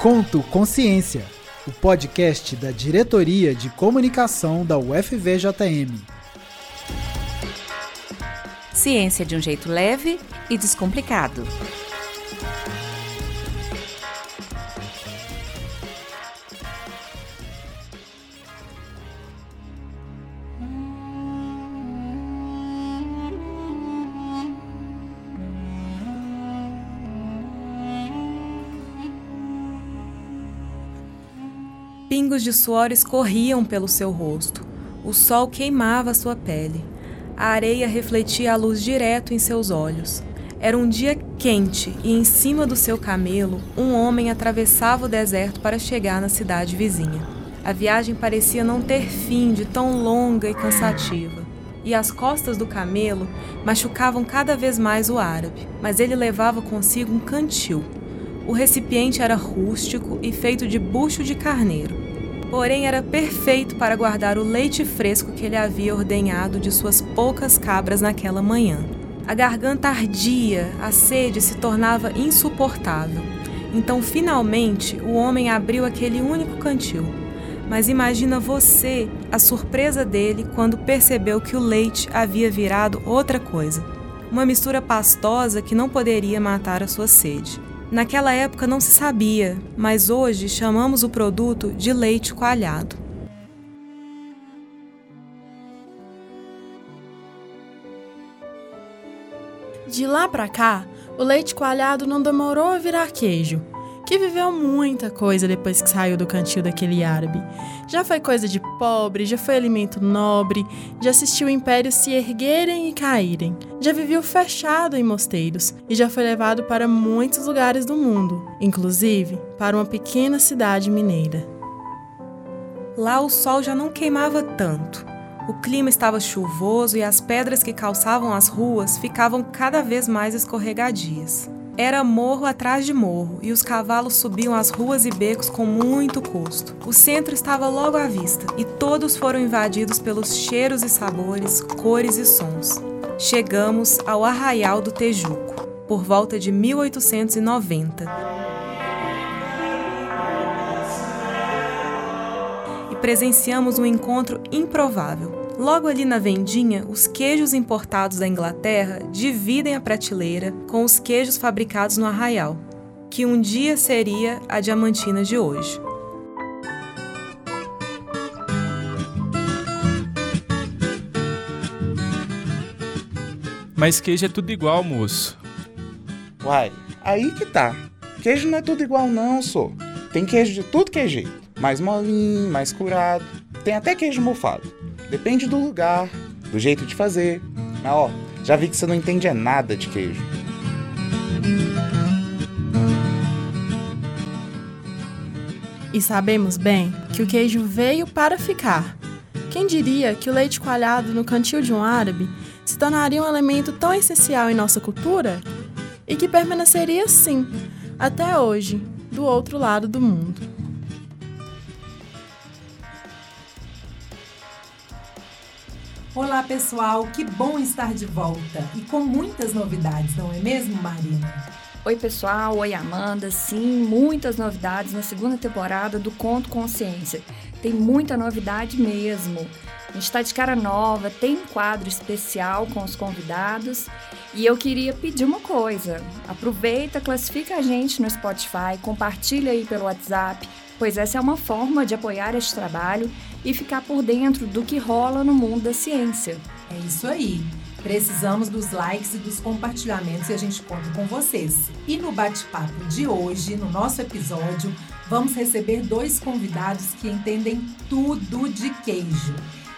Conto Consciência, o podcast da Diretoria de Comunicação da UFVJM. Ciência de um jeito leve e descomplicado. De suor escorriam pelo seu rosto. O sol queimava sua pele. A areia refletia a luz direto em seus olhos. Era um dia quente e, em cima do seu camelo, um homem atravessava o deserto para chegar na cidade vizinha. A viagem parecia não ter fim de tão longa e cansativa. E as costas do camelo machucavam cada vez mais o árabe, mas ele levava consigo um cantil. O recipiente era rústico e feito de bucho de carneiro. Porém, era perfeito para guardar o leite fresco que ele havia ordenhado de suas poucas cabras naquela manhã. A garganta ardia, a sede se tornava insuportável. Então, finalmente, o homem abriu aquele único cantil. Mas imagina você a surpresa dele quando percebeu que o leite havia virado outra coisa. Uma mistura pastosa que não poderia matar a sua sede. Naquela época não se sabia, mas hoje chamamos o produto de leite coalhado. De lá para cá, o leite coalhado não demorou a virar queijo, que viveu muita coisa depois que saiu do cantil daquele árabe. Já foi coisa de pobre, já foi alimento nobre, já assistiu impérios se erguerem e caírem, já viveu fechado em mosteiros e já foi levado para muitos lugares do mundo, inclusive para uma pequena cidade mineira. Lá o sol já não queimava tanto. O clima estava chuvoso e as pedras que calçavam as ruas ficavam cada vez mais escorregadias. Era morro atrás de morro e os cavalos subiam as ruas e becos com muito custo. O centro estava logo à vista e todos foram invadidos pelos cheiros e sabores, cores e sons. Chegamos ao Arraial do Tejuco, por volta de 1890. E presenciamos um encontro improvável. Logo ali na vendinha, os queijos importados da Inglaterra dividem a prateleira com os queijos fabricados no arraial, que um dia seria a diamantina de hoje. Mas queijo é tudo igual, moço. Uai, aí que tá. Queijo não é tudo igual não, sou. Tem queijo de tudo que é jeito. Mais molinho, mais curado. Tem até queijo mofado. Depende do lugar, do jeito de fazer. Mas ó, já vi que você não entende é nada de queijo. E sabemos bem que o queijo veio para ficar. Quem diria que o leite coalhado no cantil de um árabe se tornaria um elemento tão essencial em nossa cultura e que permaneceria assim até hoje, do outro lado do mundo. Olá, pessoal, que bom estar de volta e com muitas novidades, não é mesmo, Marina? Oi, pessoal. Oi, Amanda. Sim, muitas novidades na segunda temporada do Conto Consciência. Tem muita novidade mesmo. A gente está de cara nova, tem um quadro especial com os convidados. E eu queria pedir uma coisa: aproveita, classifica a gente no Spotify, compartilha aí pelo WhatsApp, pois essa é uma forma de apoiar este trabalho e ficar por dentro do que rola no mundo da ciência. É isso aí. Precisamos dos likes e dos compartilhamentos e a gente conta com vocês. E no bate-papo de hoje, no nosso episódio, vamos receber dois convidados que entendem tudo de queijo.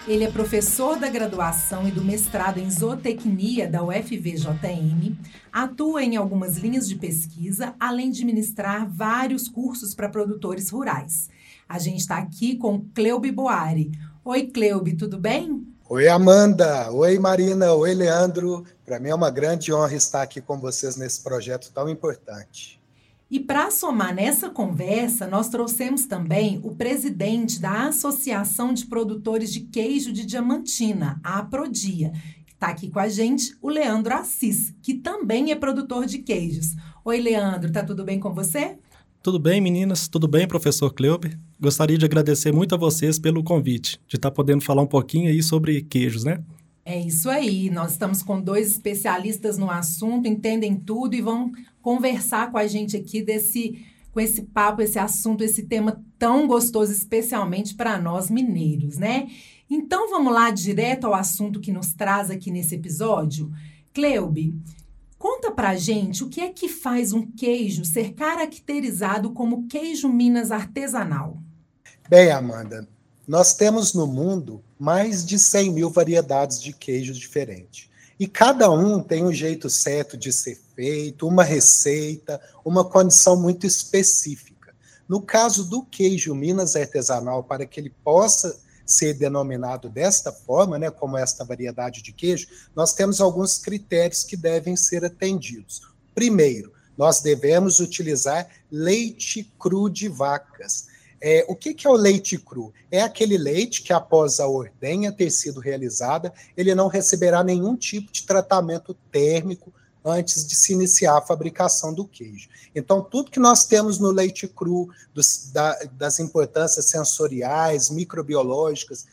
Ele é professor da graduação e do mestrado em zootecnia da UFVJM, atua em algumas linhas de pesquisa, além de ministrar vários cursos para produtores rurais. A gente está aqui com Cleube Boari. Oi, Cleube, tudo bem? Oi, Amanda. Oi, Marina. Oi, Leandro. Para mim é uma grande honra estar aqui com vocês nesse projeto tão importante. E para somar nessa conversa, nós trouxemos também o presidente da Associação de Produtores de Queijo de Diamantina, a Aprodia. Está aqui com a gente o Leandro Assis, que também é produtor de queijos. Oi, Leandro, tá tudo bem com você? Tudo bem, meninas? Tudo bem, professor Kleuber? Gostaria de agradecer muito a vocês pelo convite, de estar podendo falar um pouquinho aí sobre queijos, né? É isso aí. Nós estamos com dois especialistas no assunto, entendem tudo e vão conversar com a gente aqui desse com esse papo, esse assunto, esse tema tão gostoso, especialmente para nós mineiros, né? Então vamos lá direto ao assunto que nos traz aqui nesse episódio. Cleube, conta pra gente o que é que faz um queijo ser caracterizado como queijo Minas artesanal. Bem, Amanda, nós temos no mundo mais de 100 mil variedades de queijos diferentes. E cada um tem um jeito certo de ser feito, uma receita, uma condição muito específica. No caso do queijo Minas artesanal, para que ele possa ser denominado desta forma, né, como esta variedade de queijo, nós temos alguns critérios que devem ser atendidos. Primeiro, nós devemos utilizar leite cru de vacas. É, o que, que, é o leite cru? É aquele leite que, após a ordenha ter sido realizada, ele não receberá nenhum tipo de tratamento térmico antes de se iniciar a fabricação do queijo. Então, tudo que nós temos no leite cru, dos, da, das importâncias sensoriais, microbiológicas,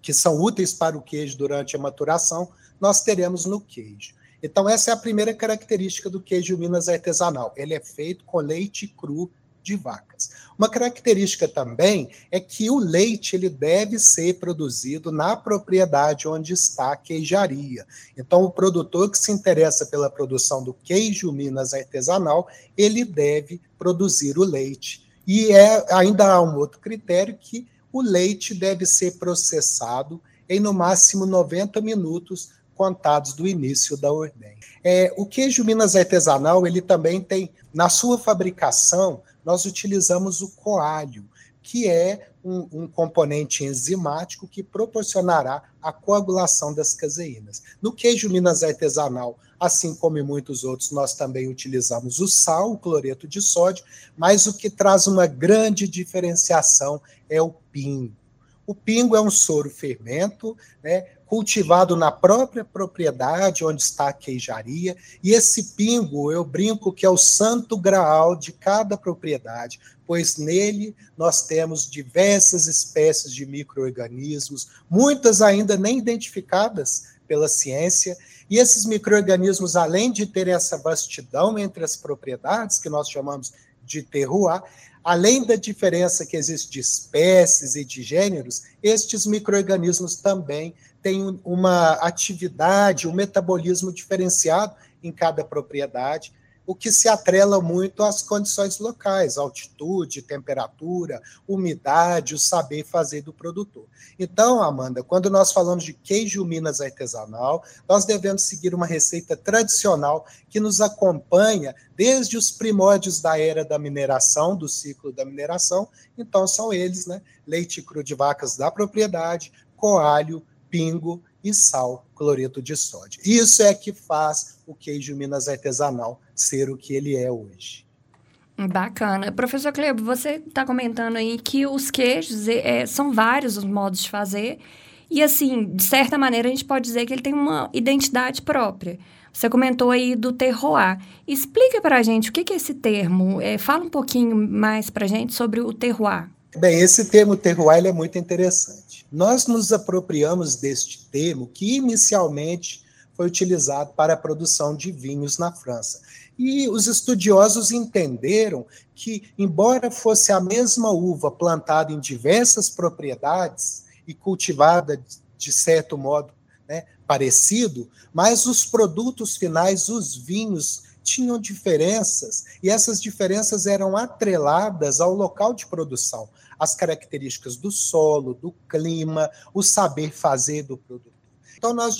que são úteis para o queijo durante a maturação, nós teremos no queijo. Então, essa é a primeira característica do queijo Minas artesanal. Ele é feito com leite cru de vacas. Uma característica também é que o leite ele deve ser produzido na propriedade onde está a queijaria. Então, o produtor que se interessa pela produção do queijo Minas artesanal, ele deve produzir o leite. E é, ainda há um outro critério que o leite deve ser processado em no máximo 90 minutos contados do início da ordem. É, o queijo Minas artesanal, ele também tem, na sua fabricação, nós utilizamos o coalho, que é um, um, componente enzimático que proporcionará a coagulação das caseínas. No queijo Minas artesanal, assim como em muitos outros, nós também utilizamos o sal, o cloreto de sódio, mas o que traz uma grande diferenciação é o pingo. O pingo é um soro fermento, né, cultivado na própria propriedade onde está a queijaria, e esse pingo eu brinco que é o santo graal de cada propriedade, pois nele nós temos diversas espécies de micro-organismos, muitas ainda nem identificadas pela ciência, e esses micro-organismos, além de terem essa vastidão entre as propriedades, que nós chamamos de terroir, além da diferença que existe de espécies e de gêneros, estes micro-organismos também tem uma atividade, um metabolismo diferenciado em cada propriedade, o que se atrela muito às condições locais, altitude, temperatura, umidade, o saber fazer do produtor. Então, Amanda, quando nós falamos de queijo Minas artesanal, nós devemos seguir uma receita tradicional que nos acompanha desde os primórdios da era da mineração, do ciclo da mineração. Então, são eles, né? Leite cru de vacas da propriedade, coalho, pingo e sal, cloreto de sódio. Isso é que faz o queijo Minas artesanal ser o que ele é hoje. Bacana. Professor Clebo, você está comentando aí que os queijos é, são vários os modos de fazer. E, assim, de certa maneira, a gente pode dizer que ele tem uma identidade própria. Você comentou aí do terroir. Explica para a gente o que, que é esse termo. É, fala um pouquinho mais para a gente sobre o terroir. Bem, esse termo terroir é muito interessante. Nós nos apropriamos deste termo que inicialmente foi utilizado para a produção de vinhos na França. E os estudiosos entenderam que, embora fosse a mesma uva plantada em diversas propriedades e cultivada de certo modo né, parecido, mas os produtos finais, os vinhos, tinham diferenças, e essas diferenças eram atreladas ao local de produção as características do solo, do clima, o saber fazer do produtor. Então, nós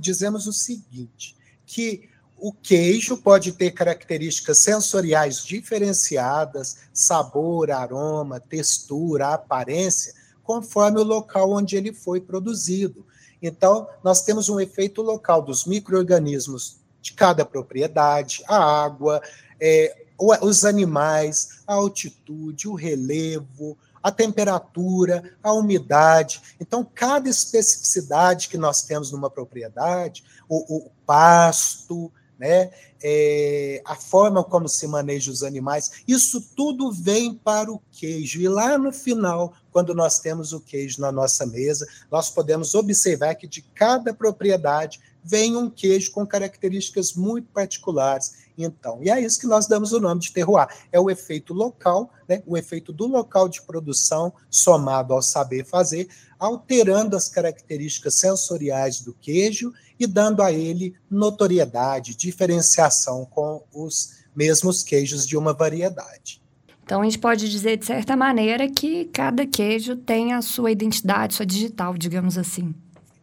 dizemos o seguinte: que o queijo pode ter características sensoriais diferenciadas, sabor, aroma, textura, aparência, conforme o local onde ele foi produzido. Então, nós temos um efeito local dos micro-organismos de cada propriedade, a água, é, os animais, a altitude, o relevo, a temperatura, a umidade. Então, cada especificidade que nós temos numa propriedade, o, o pasto, né? É, a forma como se maneja os animais, isso tudo vem para o queijo. E lá no final, quando nós temos o queijo na nossa mesa, nós podemos observar que de cada propriedade vem um queijo com características muito particulares. Então, e é isso que nós damos o nome de terroir. É o efeito local, né? o efeito do local de produção somado ao saber fazer, alterando as características sensoriais do queijo e dando a ele notoriedade, diferenciação com os mesmos queijos de uma variedade. Então a gente pode dizer, de certa maneira, que cada queijo tem a sua identidade, sua digital, digamos assim.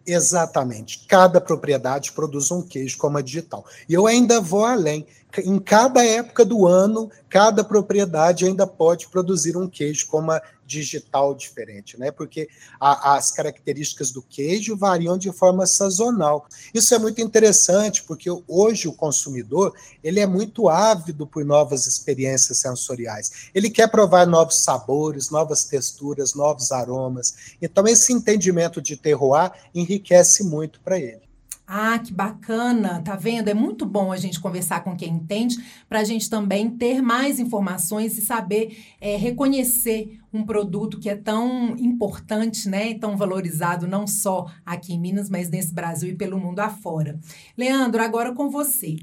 Exatamente. Cada propriedade produz um queijo como a digital. E eu ainda vou além em cada época do ano, cada propriedade ainda pode produzir um queijo com uma digital diferente, né? Porque a, as características do queijo variam de forma sazonal. Isso é muito interessante, porque hoje o consumidor ele é muito ávido por novas experiências sensoriais. Ele quer provar novos sabores, novas texturas, novos aromas. Então esse entendimento de terroir enriquece muito para ele. Ah, que bacana, tá vendo? É muito bom a gente conversar com quem entende, para a gente também ter mais informações e saber é, reconhecer um produto que é tão importante, né, e tão valorizado não só aqui em Minas, mas nesse Brasil e pelo mundo afora. Leandro, agora com você.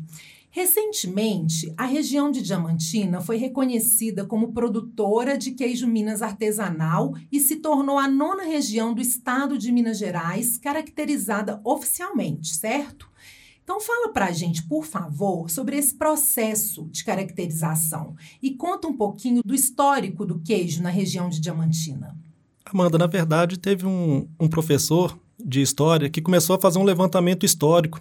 Recentemente, a região de Diamantina foi reconhecida como produtora de queijo Minas artesanal e se tornou a nona região do estado de Minas Gerais caracterizada oficialmente, certo? Então fala para a gente, por favor, sobre esse processo de caracterização e conta um pouquinho do histórico do queijo na região de Diamantina. Amanda, na verdade, teve um, um professor de história que começou a fazer um levantamento histórico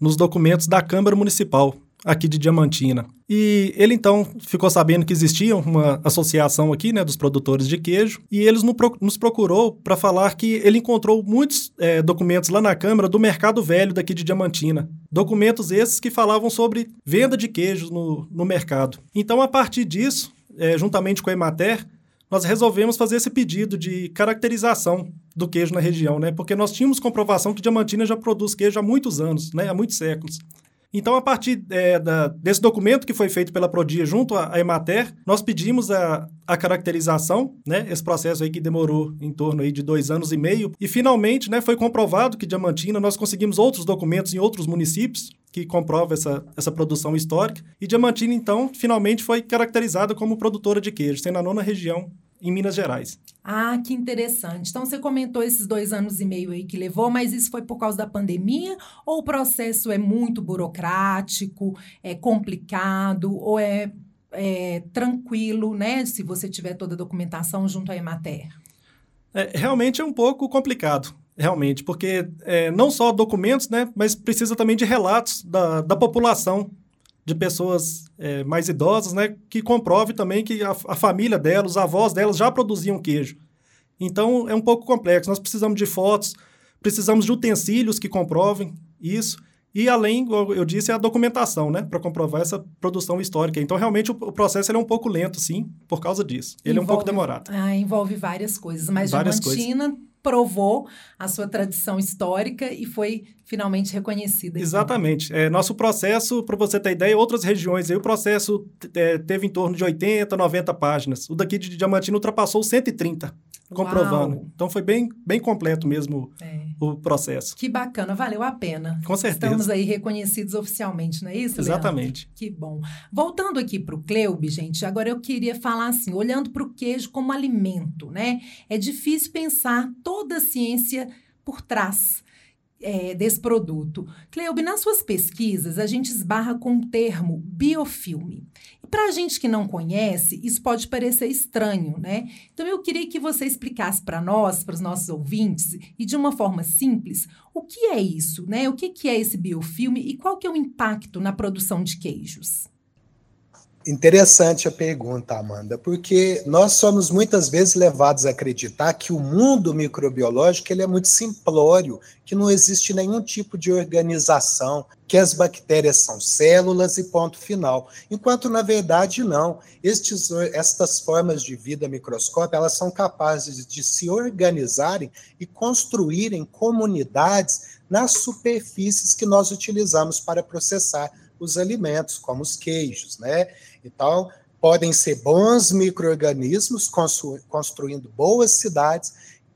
nos documentos da Câmara Municipal aqui de Diamantina. E ele então ficou sabendo que existia uma associação aqui, né, dos produtores de queijo, e eles nos procurou para falar que ele encontrou muitos é, documentos lá na Câmara do Mercado Velho daqui de Diamantina. Documentos esses que falavam sobre venda de queijos no, no mercado. Então, a partir disso, é, juntamente com a Emater, nós resolvemos fazer esse pedido de caracterização do queijo na região, né? Porque nós tínhamos comprovação que Diamantina já produz queijo há muitos anos, né? Há muitos séculos. Então, a partir é, da, desse documento que foi feito pela Prodia junto à, Emater, nós pedimos a, a caracterização, né, esse processo aí que demorou em torno aí de dois anos e meio, e finalmente né, foi comprovado que Diamantina, nós conseguimos outros documentos em outros municípios, que comprova essa, essa produção histórica. E Diamantina, então, finalmente foi caracterizada como produtora de queijo, sendo a nona região em Minas Gerais. Ah, que interessante. Então, você comentou esses dois anos e meio aí que levou, mas isso foi por causa da pandemia? Ou o processo é muito burocrático, é complicado, ou é, é tranquilo, né? Se você tiver toda a documentação junto à Emater? É, realmente é um pouco complicado, realmente, porque é, não só documentos, né? Mas precisa também de relatos da, da população de pessoas é, mais idosas, né, que comprove também que a, a, família delas, os avós delas já produziam queijo. Então é um pouco complexo. Nós precisamos de fotos, precisamos de utensílios que comprovem isso. E além, eu disse, a documentação, né, para comprovar essa produção histórica. Então, realmente, o, processo é um pouco lento, sim, por causa disso. Ele envolve, é um pouco demorado. Ah, envolve várias coisas. Mas várias Diamantina coisas provou a sua tradição histórica e foi finalmente reconhecida. Então. Exatamente. É, nosso processo, para você ter ideia, outras regiões, aí, o processo é, teve em torno de 80, 90 páginas. O daqui de Diamantino ultrapassou 130 comprovando. Uau. Então foi bem, bem completo mesmo é. o processo. Que bacana, valeu a pena. Com certeza. Estamos aí reconhecidos oficialmente, não é isso, Exatamente. Leandro? Que bom. Voltando aqui para o Cleube, gente, agora eu queria falar assim, olhando para o queijo como alimento, né? É difícil pensar toda a ciência por trás é, desse produto. Cleube, nas suas pesquisas, a gente esbarra com o termo biofilme. E para a gente que não conhece, isso pode parecer estranho, né? Então eu queria que você explicasse para nós, para os nossos ouvintes, e de uma forma simples, o que é isso, né? O que, que é esse biofilme e qual que é o impacto na produção de queijos? Interessante a pergunta, Amanda, porque nós somos muitas vezes levados a acreditar que o mundo microbiológico ele é muito simplório, que não existe nenhum tipo de organização, que as bactérias são células e ponto final. Enquanto na verdade não. Estes, estas formas de vida microscópica elas são capazes de se organizarem e construírem comunidades nas superfícies que nós utilizamos para processar os alimentos, como os queijos, né? Então, podem ser bons micro-organismos construindo boas cidades,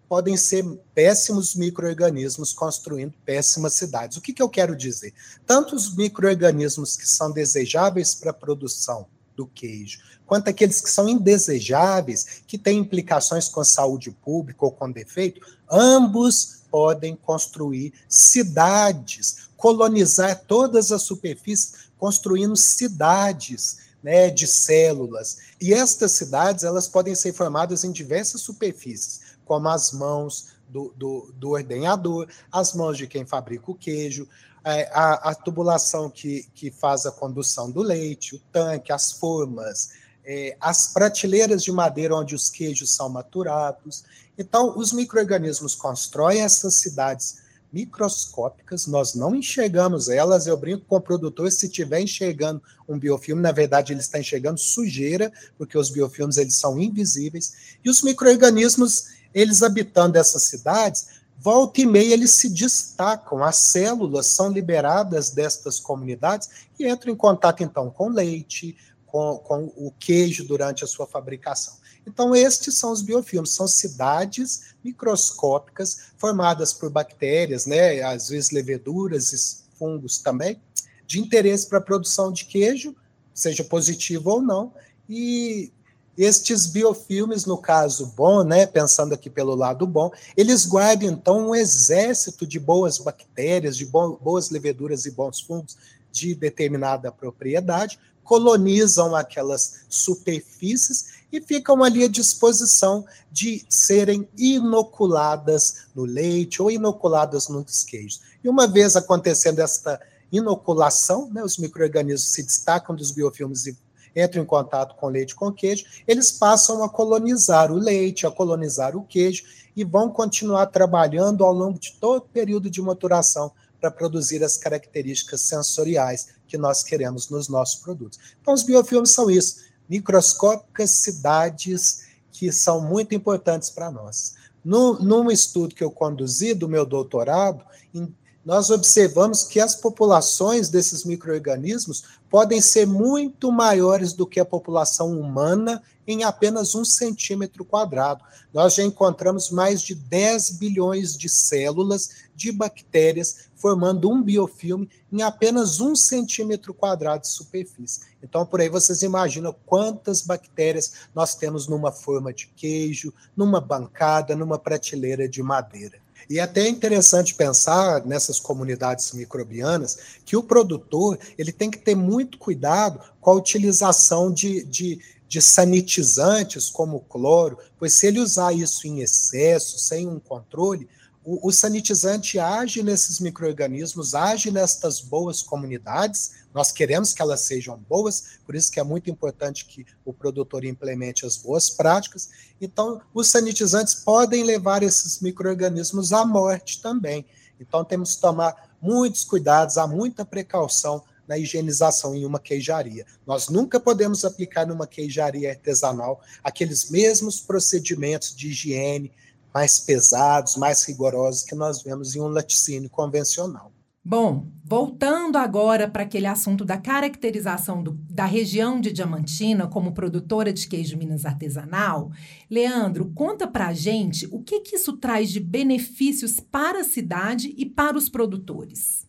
podem ser péssimos micro-organismos construindo péssimas cidades. O que, que eu quero dizer? Tanto os micro-organismos que são desejáveis para a produção do queijo, quanto aqueles que são indesejáveis, que têm implicações com a saúde pública ou com defeito, ambos podem construir cidades, colonizar todas as superfícies, construindo cidades né, de células. E estas cidades elas podem ser formadas em diversas superfícies, como as mãos do, do, do ordenhador, as mãos de quem fabrica o queijo, é, a, a, tubulação que, que faz a condução do leite, o tanque, as formas, é, as prateleiras de madeira onde os queijos são maturados. Então, os micro-organismos constroem essas cidades microscópicas, nós não enxergamos elas. Eu brinco com o produtor, se estiver enxergando um biofilme, na verdade ele está enxergando sujeira, porque os biofilmes eles são invisíveis. E os micro-organismos, eles habitando essas cidades, volta e meia eles se destacam, as células são liberadas destas comunidades e entram em contato então com leite, com, com o queijo durante a sua fabricação. Então, estes são os biofilmes, são cidades microscópicas formadas por bactérias, né, às vezes leveduras fungos também, de interesse para a produção de queijo, seja positivo ou não, e estes biofilmes, no caso bom, né, pensando aqui pelo lado bom, eles guardam então um exército de boas bactérias, de boas leveduras e bons fungos de determinada propriedade, colonizam aquelas superfícies e ficam ali à disposição de serem inoculadas no leite ou inoculadas nos queijos. E uma vez acontecendo esta inoculação, né, os micro-organismos se destacam dos biofilmes e entram em contato com leite com queijo, eles passam a colonizar o leite, a colonizar o queijo e vão continuar trabalhando ao longo de todo o período de maturação para produzir as características sensoriais que nós queremos nos nossos produtos. Então, os biofilmes são isso microscópicas cidades que são muito importantes para nós. No, num estudo que eu conduzi do meu doutorado, em, nós observamos que as populações desses micro-organismos podem ser muito maiores do que a população humana em apenas um centímetro quadrado. Nós já encontramos mais de 10 bilhões de células de bactérias formando um biofilme em apenas um centímetro quadrado de superfície. Então, por aí vocês imaginam quantas bactérias nós temos numa forma de queijo, numa bancada, numa prateleira de madeira. E é até interessante pensar nessas comunidades microbianas que o produtor ele tem que ter muito cuidado com a utilização de, de, de sanitizantes como cloro, pois se ele usar isso em excesso, sem um controle, o, sanitizante age nesses micro-organismos, age nestas boas comunidades, nós queremos que elas sejam boas, por isso que é muito importante que o produtor implemente as boas práticas. Então, os sanitizantes podem levar esses micro-organismos à morte também. Então, temos que tomar muitos cuidados, há muita precaução na higienização em uma queijaria. Nós nunca podemos aplicar numa queijaria artesanal aqueles mesmos procedimentos de higiene, mais pesados, mais rigorosos que nós vemos em um laticínio convencional. Bom, voltando agora para aquele assunto da caracterização do, da região de Diamantina como produtora de queijo Minas artesanal, Leandro, conta para a gente o que, que isso traz de benefícios para a cidade e para os produtores.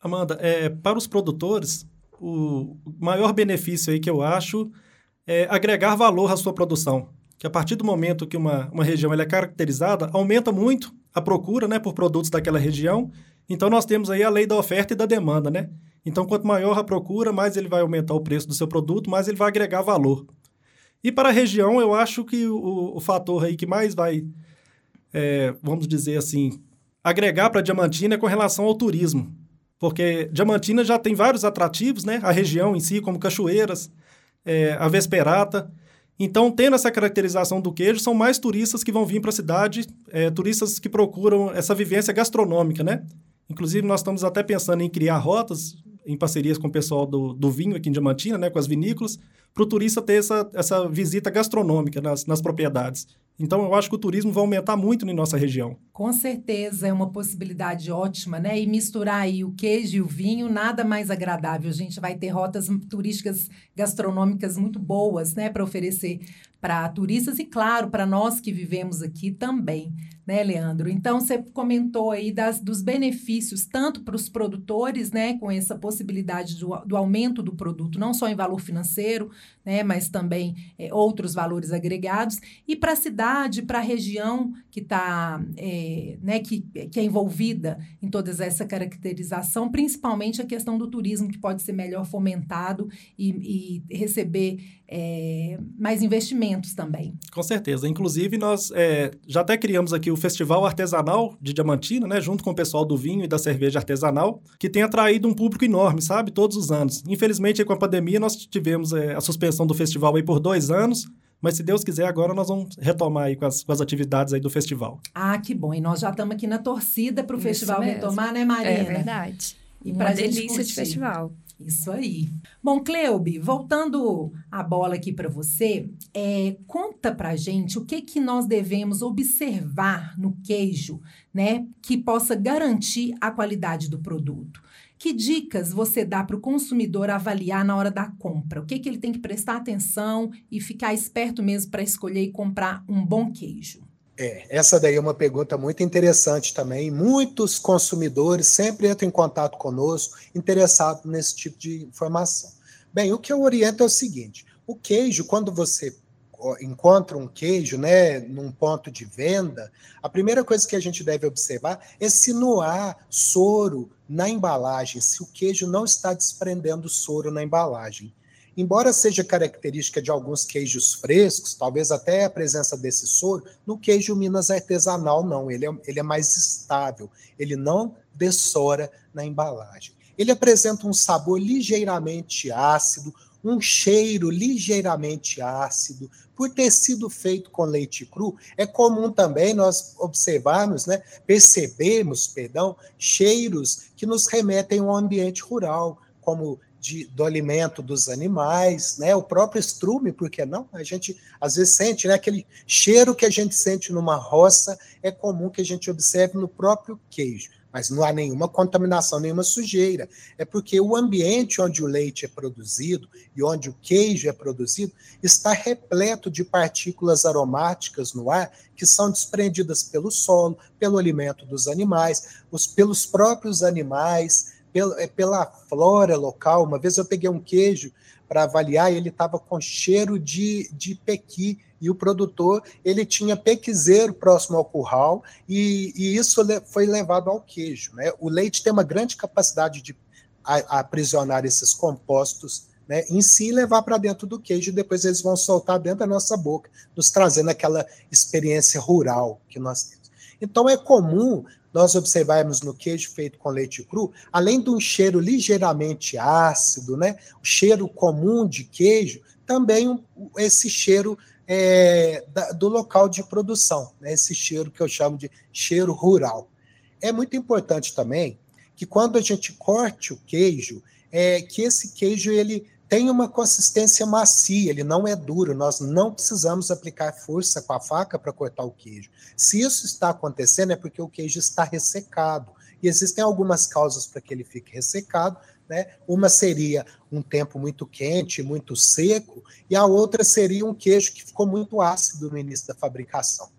Amanda, é, para os produtores, o maior benefício aí que eu acho é agregar valor à sua produção que a partir do momento que uma, uma região é caracterizada, aumenta muito a procura né, por produtos daquela região. Então, nós temos aí a lei da oferta e da demanda, né? Então, quanto maior a procura, mais ele vai aumentar o preço do seu produto, mais ele vai agregar valor. E para a região, eu acho que o, o fator aí que mais vai, é, vamos dizer assim, agregar para Diamantina é com relação ao turismo. Porque Diamantina já tem vários atrativos, né? A região em si, como cachoeiras, é, a Vesperata. Então, tendo essa caracterização do queijo, são mais turistas que vão vir para a cidade, é, turistas que procuram essa vivência gastronômica, né? Inclusive, nós estamos até pensando em criar rotas em parcerias com o pessoal do, do vinho aqui em Diamantina, né, com as vinícolas, para o turista ter essa, essa visita gastronômica nas, nas propriedades. Então, eu acho que o turismo vai aumentar muito em nossa região. Com certeza é uma possibilidade ótima, né? E misturar aí o queijo e o vinho, nada mais agradável. A gente vai ter rotas turísticas gastronômicas muito boas, né, para oferecer para turistas e, claro, para nós que vivemos aqui também, né, Leandro? Então, você comentou aí das, dos benefícios, tanto para os produtores, né, com essa possibilidade do, do, aumento do produto, não só em valor financeiro, né, mas também é, outros valores agregados, e para a cidade, para a região que está, é, né, que, que é envolvida em toda essa caracterização, principalmente a questão do turismo, que pode ser melhor fomentado e, e receber é, mais investimentos também. Com certeza. Inclusive, nós é, já até criamos aqui o Festival Artesanal de Diamantina, né, junto com o pessoal do vinho e da cerveja artesanal, que tem atraído um público enorme, sabe, todos os anos. Infelizmente, com a pandemia, nós tivemos é, a suspensão do festival aí por dois anos, mas se Deus quiser, agora nós vamos retomar aí com as, com as atividades aí do festival. Ah, que bom. E nós já estamos aqui na torcida para o festival mesmo. retomar, né, Marina? É verdade. E para delícia de festival. Isso aí. Bom, Cleube, voltando a bola aqui para você, é, conta para gente o que que nós devemos observar no queijo, né, que possa garantir a qualidade do produto. Que dicas você dá para o consumidor avaliar na hora da compra? O que, que ele tem que prestar atenção e ficar esperto mesmo para escolher e comprar um bom queijo? É, essa daí é uma pergunta muito interessante também. Muitos consumidores sempre entram em contato conosco interessados nesse tipo de informação. Bem, o que eu oriento é o seguinte: o queijo, quando você encontra um queijo, né, num ponto de venda, a primeira coisa que a gente deve observar é se não há soro na embalagem, se o queijo não está desprendendo soro na embalagem. Embora seja característica de alguns queijos frescos, talvez até a presença desse soro, no queijo Minas artesanal não, ele é, ele é mais estável, ele não dessora na embalagem. Ele apresenta um sabor ligeiramente ácido, um cheiro ligeiramente ácido, por ter sido feito com leite cru, é comum também nós observarmos, né, percebermos, perdão, cheiros que nos remetem ao ambiente rural, como de, do alimento dos animais, né? O próprio estrume, por que não? A gente às vezes sente, né? Aquele cheiro que a gente sente numa roça é comum que a gente observe no próprio queijo, mas não há nenhuma contaminação, nenhuma sujeira. É porque o ambiente onde o leite é produzido e onde o queijo é produzido está repleto de partículas aromáticas no ar que são desprendidas pelo solo, pelo alimento dos animais, os, pelos próprios animais pela, é pela flora local. Uma vez eu peguei um queijo para avaliar ele estava com cheiro de, de pequi e o produtor ele tinha pequizeiro próximo ao curral e, e isso foi levado ao queijo. Né? O leite tem uma grande capacidade de aprisionar esses compostos né, em si e levar para dentro do queijo, e depois eles vão soltar dentro da nossa boca, nos trazendo aquela experiência rural que nós temos. Então é comum nós observarmos no queijo feito com leite cru, além de um cheiro ligeiramente ácido, né, o cheiro comum de queijo, também esse cheiro é, do local de produção, né, esse cheiro que eu chamo de cheiro rural. É muito importante também que quando a gente corte o queijo, é, que esse queijo ele tem uma consistência macia, ele não é duro, nós não precisamos aplicar força com a faca para cortar o queijo. Se isso está acontecendo, é porque o queijo está ressecado. E existem algumas causas para que ele fique ressecado. Né? Uma seria um tempo muito quente, muito seco, e a outra seria um queijo que ficou muito ácido no início da fabricação.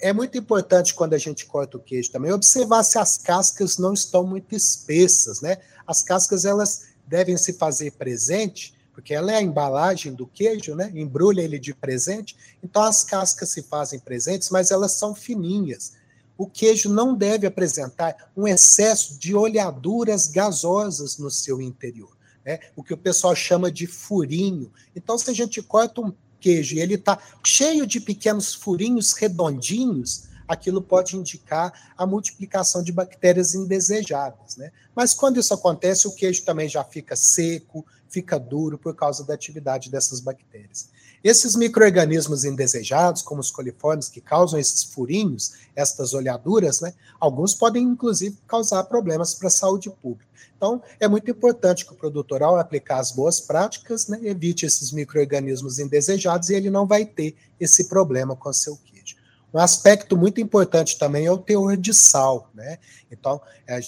É muito importante quando a gente corta o queijo também observar se as cascas não estão muito espessas, né? As cascas elas devem se fazer presente, porque ela é a embalagem do queijo, né? Embrulha ele de presente. Então as cascas se fazem presentes, mas elas são fininhas. O queijo não deve apresentar um excesso de olhaduras gasosas no seu interior, né? O que o pessoal chama de furinho. Então se a gente corta um queijo e ele está cheio de pequenos furinhos redondinhos, aquilo pode indicar a multiplicação de bactérias indesejáveis. Né? Mas quando isso acontece, o queijo também já fica seco, fica duro por causa da atividade dessas bactérias. Esses micro-organismos indesejados, como os coliformes, que causam esses furinhos, estas olhaduras, né, alguns podem, inclusive, causar problemas para a saúde pública. Então, é muito importante que o produtor, ao aplicar as boas práticas, né, evite esses micro-organismos indesejados e ele não vai ter esse problema com seu queijo. Um aspecto muito importante também é o teor de sal, né? Então, é,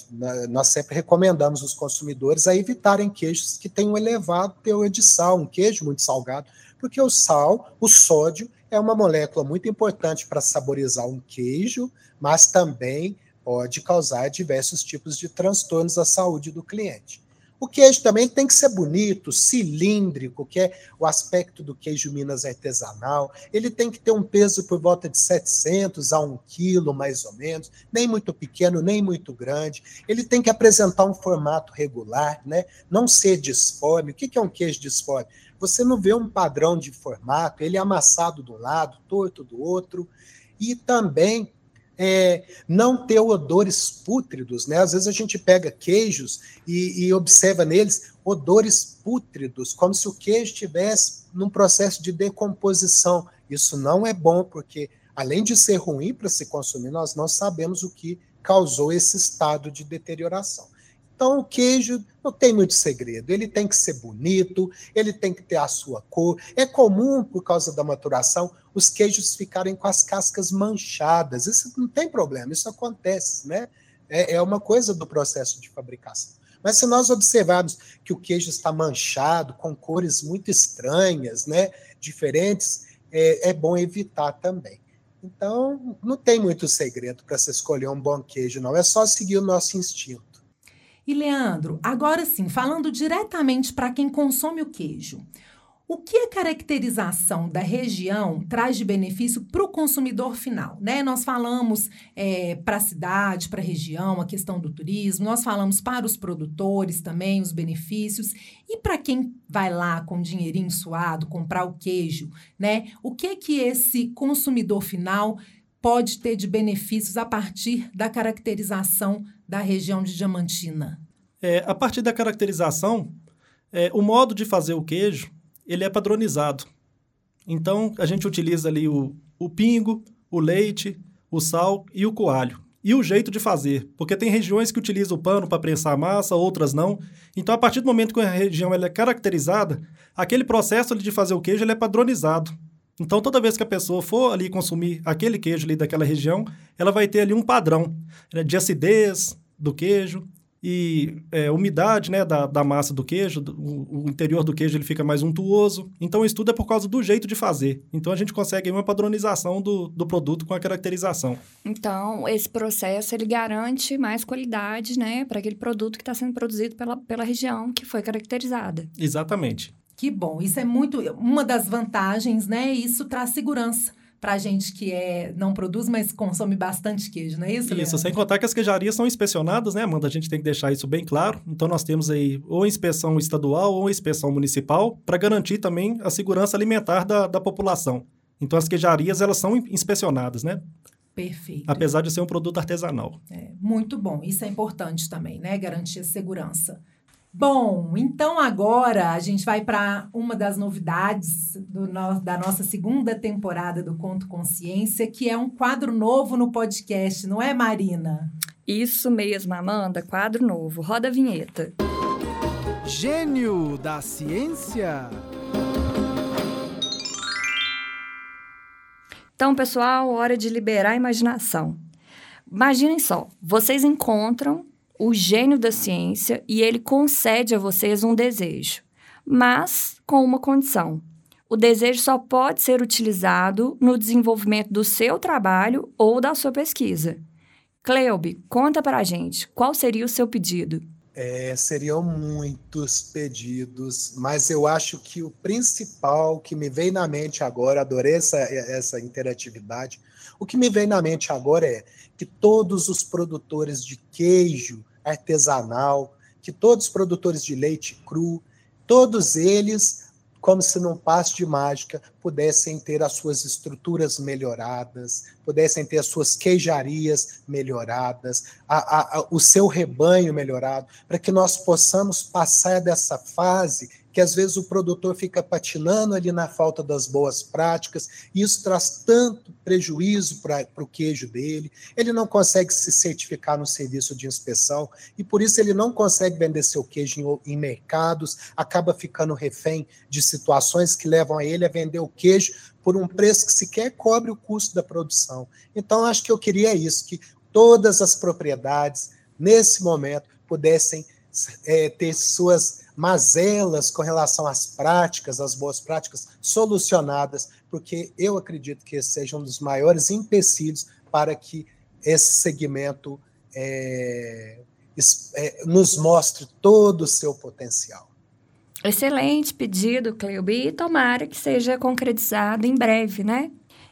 nós sempre recomendamos os consumidores a evitarem queijos que tenham um elevado teor de sal, um queijo muito salgado, porque o sal, o sódio, é uma molécula muito importante para saborizar um queijo, mas também pode causar diversos tipos de transtornos à saúde do cliente. O queijo também tem que ser bonito, cilíndrico, que é o aspecto do queijo Minas artesanal. Ele tem que ter um peso por volta de 700 a 1 quilo, mais ou menos, nem muito pequeno, nem muito grande. Ele tem que apresentar um formato regular, né? não ser disforme. O que é um queijo disforme? Você não vê um padrão de formato, ele é amassado de um lado, torto do outro. E também é, não ter odores pútridos, né? Às vezes a gente pega queijos e, e, observa neles odores pútridos, como se o queijo estivesse num processo de decomposição. Isso não é bom, porque além de ser ruim para se consumir, nós não sabemos o que causou esse estado de deterioração. Então, o queijo não tem muito segredo. Ele tem que ser bonito, ele tem que ter a sua cor. É comum, por causa da maturação, os queijos ficarem com as cascas manchadas. Isso não tem problema, isso acontece, né? É, é uma coisa do processo de fabricação. Mas se nós observarmos que o queijo está manchado, com cores muito estranhas, né, diferentes, é, é bom evitar também. Então, não tem muito segredo para se escolher um bom queijo, não. É só seguir o nosso instinto. E Leandro, agora sim, falando diretamente para quem consome o queijo, o que a caracterização da região traz de benefício para o consumidor final? Né? Nós falamos é, para a cidade, para a região, a questão do turismo, nós falamos para os produtores também os benefícios, e para quem vai lá com dinheirinho suado comprar o queijo, né? O que que esse consumidor final pode ter de benefícios a partir da caracterização da região de Diamantina? É, a partir da caracterização, é, o modo de fazer o queijo ele é padronizado. Então, a gente utiliza ali o, o pingo, o leite, o sal e o coalho. E o jeito de fazer, porque tem regiões que utilizam o pano para prensar a massa, outras não. Então, a partir do momento que a região ela é caracterizada, aquele processo de fazer o queijo ele é padronizado. Então, toda vez que a pessoa for ali consumir aquele queijo ali daquela região, ela vai ter ali um padrão né, de acidez do queijo e é, umidade né, da, da massa do queijo, do, o interior do queijo ele fica mais untuoso. Então, isso tudo é por causa do jeito de fazer. Então, a gente consegue uma padronização do, do produto com a caracterização. Então, esse processo ele garante mais qualidade né, para aquele produto que está sendo produzido pela, pela região que foi caracterizada. Exatamente. Que bom, isso é muito uma das vantagens, né? Isso traz segurança para gente que é não produz, mas consome bastante queijo, não é isso? Isso, sem contar que as queijarias são inspecionadas, né, Amanda? A gente tem que deixar isso bem claro. Então nós temos aí ou inspeção estadual ou inspeção municipal para garantir também a segurança alimentar da, da população. Então as queijarias elas são inspecionadas, né? Perfeito. Apesar de ser um produto artesanal. É, muito bom. Isso é importante também, né? Garantir a segurança. Bom, então agora a gente vai para uma das novidades no, da nossa segunda temporada do Conto Consciência, que é um quadro novo no podcast, não é, Marina? Isso mesmo, Amanda, quadro novo. Roda a vinheta. Gênio da ciência. Então, pessoal, hora de liberar a imaginação. Imaginem só, vocês encontram o gênio da ciência e ele concede a vocês um desejo, mas com uma condição. O desejo só pode ser utilizado no desenvolvimento do seu trabalho ou da sua pesquisa. Cleobe, conta para a gente, qual seria o seu pedido? É, seriam muitos pedidos, mas eu acho que o principal que me vem na mente agora, adorei essa, essa interatividade, o que me vem na mente agora é que todos os produtores de queijo artesanal, que todos os produtores de leite cru, todos eles, como se num passo de mágica, pudessem ter as suas estruturas melhoradas, pudessem ter as suas queijarias melhoradas, a, a, a, o seu rebanho melhorado, para que nós possamos passar dessa fase que às vezes o produtor fica patinando ali na falta das boas práticas, e isso traz tanto prejuízo para o queijo dele, ele não consegue se certificar no serviço de inspeção, e por isso ele não consegue vender seu queijo em, em mercados, acaba ficando refém de situações que levam a ele a vender o queijo por um preço que sequer cobre o custo da produção. Então, acho que eu queria isso, que todas as propriedades, nesse momento, pudessem é, ter suas mazelas com relação às práticas, às boas práticas, solucionadas, porque eu acredito que esse seja um dos maiores empecilhos para que esse segmento é, é, nos mostre todo o seu potencial. Excelente pedido, Cleubi, e tomara que seja concretizado em breve, né?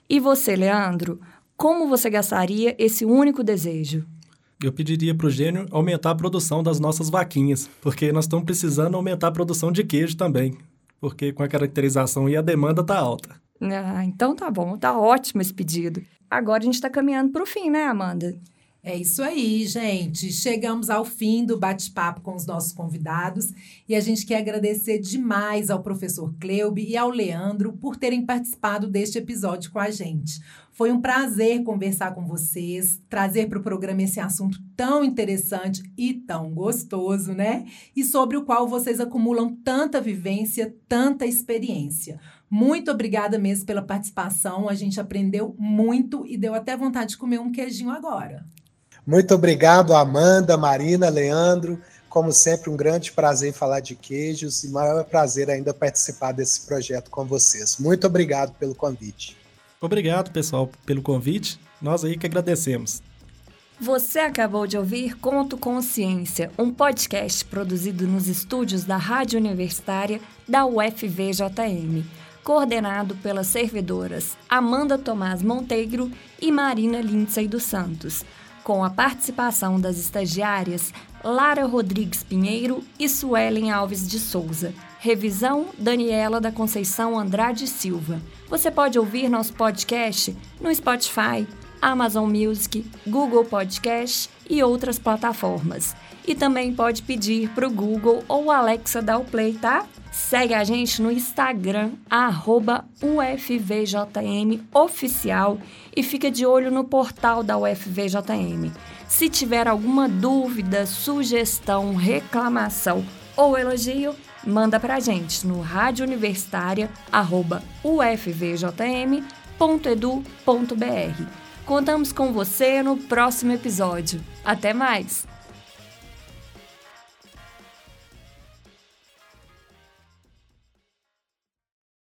E você, Leandro, como você gastaria esse único desejo? Eu pediria para o Gênio aumentar a produção das nossas vaquinhas, porque nós estamos precisando aumentar a produção de queijo também, porque com a caracterização e a demanda tá alta. Ah, então tá bom, tá ótimo esse pedido. Agora a gente está caminhando para o fim, né, Amanda? É isso aí, gente. Chegamos ao fim do bate-papo com os nossos convidados e a gente quer agradecer demais ao professor Cleube e ao Leandro por terem participado deste episódio com a gente. Foi um prazer conversar com vocês, trazer para o programa esse assunto tão interessante e tão gostoso, né? E sobre o qual vocês acumulam tanta vivência, tanta experiência. Muito obrigada mesmo pela participação. A gente aprendeu muito e deu até vontade de comer um queijinho agora. Muito obrigado, Amanda, Marina, Leandro. Como sempre, um grande prazer falar de queijos e maior prazer ainda participar desse projeto com vocês. Muito obrigado pelo convite. Obrigado, pessoal, pelo convite. Nós aí que agradecemos. Você acabou de ouvir Conto Consciência, um podcast produzido nos estúdios da Rádio Universitária da UFVJM, coordenado pelas servidoras Amanda Tomás Monteiro e Marina Lindsay dos Santos com a participação das estagiárias Lara Rodrigues Pinheiro e Suelen Alves de Souza. Revisão Daniela da Conceição Andrade Silva. Você pode ouvir nosso podcast no Spotify, Amazon Music, Google Podcast e outras plataformas. E também pode pedir para o Google ou Alexa dar o play, tá? Segue a gente no Instagram, UFVJMOficial e fica de olho no portal da UFVJM. Se tiver alguma dúvida, sugestão, reclamação ou elogio, manda pra gente no radiouniversitaria.ufvjm.edu.br. Contamos com você no próximo episódio. Até mais!